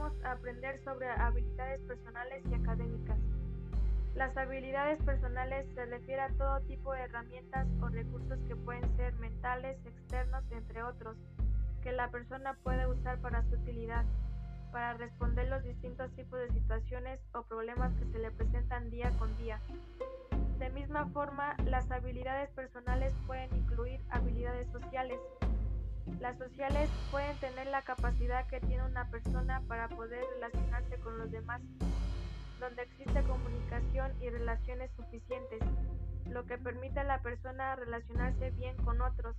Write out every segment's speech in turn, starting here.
vamos a aprender sobre habilidades personales y académicas. Las habilidades personales se refiere a todo tipo de herramientas o recursos que pueden ser mentales, externos, entre otros, que la persona puede usar para su utilidad, para responder los distintos tipos de situaciones o problemas que se le presentan día con día. De misma forma, las habilidades personales pueden incluir habilidades sociales, las sociales pueden tener la capacidad que tiene una persona para poder relacionarse con los demás, donde existe comunicación y relaciones suficientes, lo que permite a la persona relacionarse bien con otros,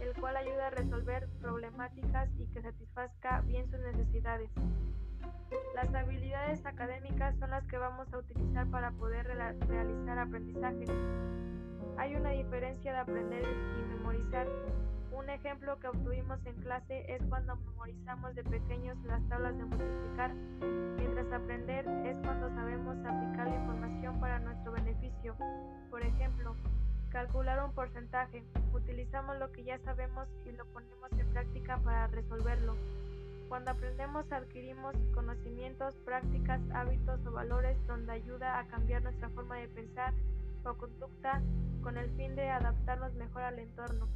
el cual ayuda a resolver problemáticas y que satisfazca bien sus necesidades. Las habilidades académicas son las que vamos a utilizar para poder realizar aprendizaje. Hay una diferencia de aprender y memorizar. Un ejemplo que obtuvimos en clase es cuando memorizamos de pequeños las tablas de multiplicar, mientras aprender es cuando sabemos aplicar la información para nuestro beneficio. Por ejemplo, calcular un porcentaje. Utilizamos lo que ya sabemos y lo ponemos en práctica para resolverlo. Cuando aprendemos adquirimos conocimientos, prácticas, hábitos o valores donde ayuda a cambiar nuestra forma de pensar o conducta con el fin de adaptarnos mejor al entorno.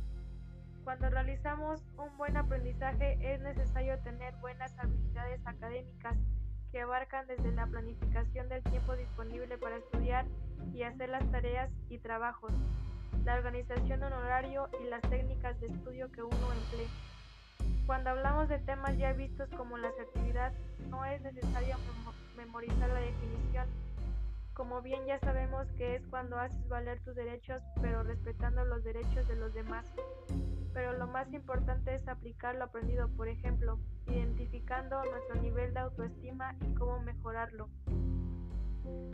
Cuando realizamos un buen aprendizaje es necesario tener buenas habilidades académicas que abarcan desde la planificación del tiempo disponible para estudiar y hacer las tareas y trabajos, la organización de un horario y las técnicas de estudio que uno emplee. Cuando hablamos de temas ya vistos como la asertividad, no es necesario memorizar la definición, como bien ya sabemos que es cuando haces valer tus derechos pero respetando los derechos de los demás lo más importante es aplicar lo aprendido, por ejemplo, identificando nuestro nivel de autoestima y cómo mejorarlo.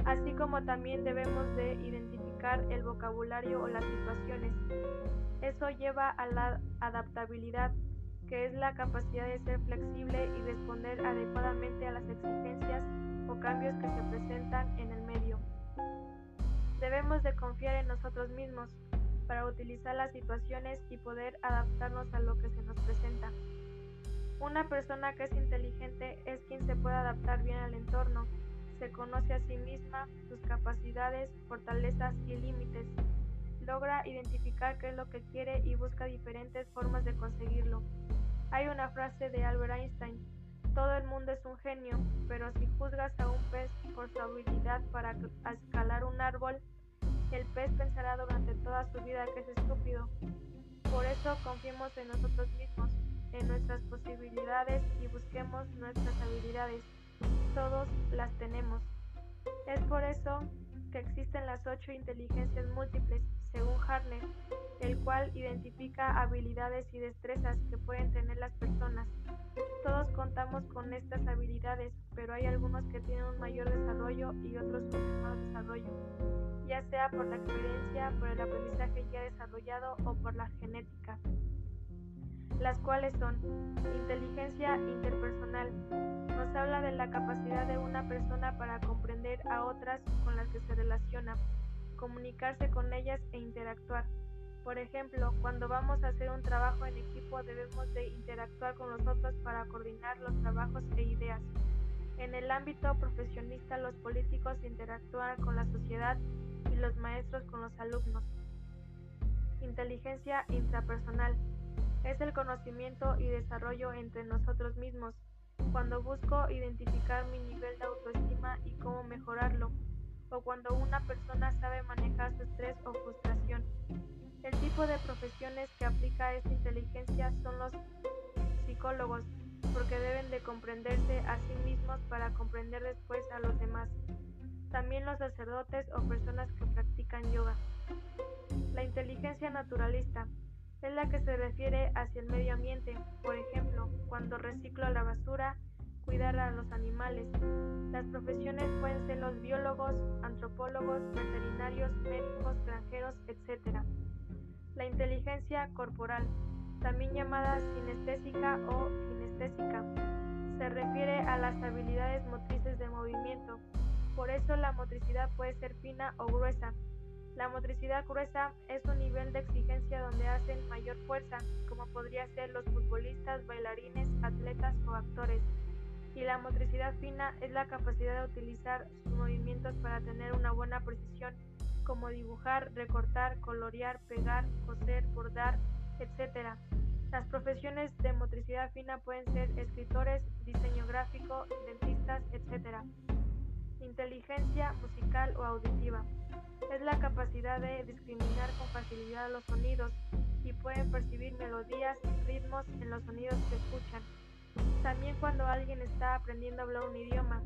Así como también debemos de identificar el vocabulario o las situaciones. Eso lleva a la adaptabilidad, que es la capacidad de ser flexible y responder adecuadamente a las exigencias o cambios que se presentan en el medio. Debemos de confiar en nosotros mismos, para utilizar las situaciones y poder adaptarnos a lo que se nos presenta. Una persona que es inteligente es quien se puede adaptar bien al entorno, se conoce a sí misma, sus capacidades, fortalezas y límites, logra identificar qué es lo que quiere y busca diferentes formas de conseguirlo. Hay una frase de Albert Einstein, todo el mundo es un genio, pero si juzgas a un pez por su habilidad para escalar un árbol, el pez pensará durante toda su vida que es estúpido. Por eso confiemos en nosotros mismos, en nuestras posibilidades y busquemos nuestras habilidades. Todos las tenemos. Es por eso que existen las ocho inteligencias múltiples, según Harner, el cual identifica habilidades y destrezas que pueden tener las personas. Todos contamos con estas habilidades, pero hay algunos que tienen un mayor desarrollo y otros un menor desarrollo ya sea por la experiencia, por el aprendizaje ya desarrollado o por la genética, las cuales son inteligencia interpersonal. Nos de la capacidad de una persona para comprender a otras con las que se relaciona, comunicarse con ellas e interactuar. Por ejemplo, cuando vamos a hacer un trabajo en equipo debemos de interactuar con los otros para coordinar los trabajos e ideas. En el ámbito profesionista los políticos interactúan con la sociedad y los maestros con los alumnos. Inteligencia intrapersonal es el conocimiento y desarrollo entre nosotros mismos, cuando busco identificar mi nivel de autoestima y cómo mejorarlo, o cuando una persona sabe manejar su estrés o frustración. El tipo de profesiones que aplica esta inteligencia son los psicólogos, porque deben de comprenderse a sí mismos para comprender después a los demás también los sacerdotes o personas que practican yoga. La inteligencia naturalista es la que se refiere hacia el medio ambiente, por ejemplo, cuando reciclo la basura, cuidar a los animales. Las profesiones pueden ser los biólogos, antropólogos, veterinarios, médicos, granjeros, etc. La inteligencia corporal, también llamada sinestésica o kinestésica, se refiere a las habilidades motrices de movimiento, por eso la motricidad puede ser fina o gruesa. La motricidad gruesa es un nivel de exigencia donde hacen mayor fuerza, como podría ser los futbolistas, bailarines, atletas o actores. Y la motricidad fina es la capacidad de utilizar sus movimientos para tener una buena precisión, como dibujar, recortar, colorear, pegar, coser, bordar, etc. Las profesiones de motricidad fina pueden ser escritores, diseño gráfico, dentistas, etc. Inteligencia musical o auditiva. Es la capacidad de discriminar con facilidad los sonidos y pueden percibir melodías y ritmos en los sonidos que escuchan. También cuando alguien está aprendiendo a hablar un idioma,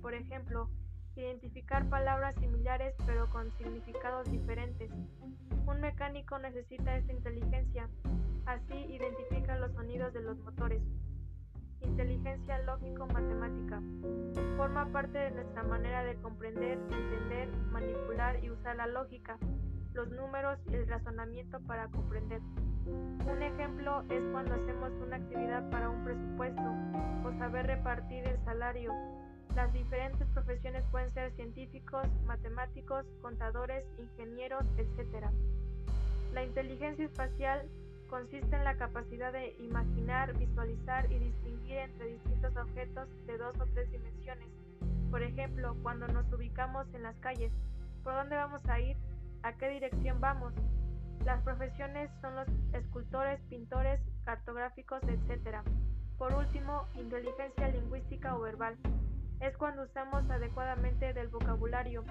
por ejemplo, identificar palabras similares pero con significados diferentes. Un mecánico necesita esta inteligencia, así identifica los sonidos de los motores. Inteligencia lógico-matemática. Forma parte de nuestra manera de comprender, entender, manipular y usar la lógica, los números y el razonamiento para comprender. Un ejemplo es cuando hacemos una actividad para un presupuesto o saber repartir el salario. Las diferentes profesiones pueden ser científicos, matemáticos, contadores, ingenieros, etc. La inteligencia espacial consiste en la capacidad de imaginar, visualizar y distinguir entre distintos objetos de dos o tres dimensiones. Por ejemplo, cuando nos ubicamos en las calles, ¿por dónde vamos a ir? ¿A qué dirección vamos? Las profesiones son los escultores, pintores, cartográficos, etc. Por último, inteligencia lingüística o verbal. Es cuando usamos adecuadamente del vocabulario.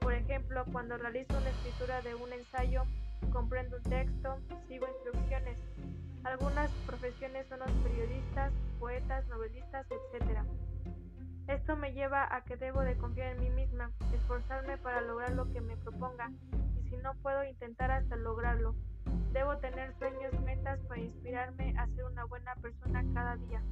Por ejemplo, cuando realizo una escritura de un ensayo, comprendo un texto, sigo instrucciones. Algunas profesiones son los periodistas, poetas, novelistas, etc. Esto me lleva a que debo de confiar en mí misma, esforzarme para lograr lo que me proponga y si no puedo intentar hasta lograrlo. Debo tener sueños, metas para inspirarme a ser una buena persona cada día.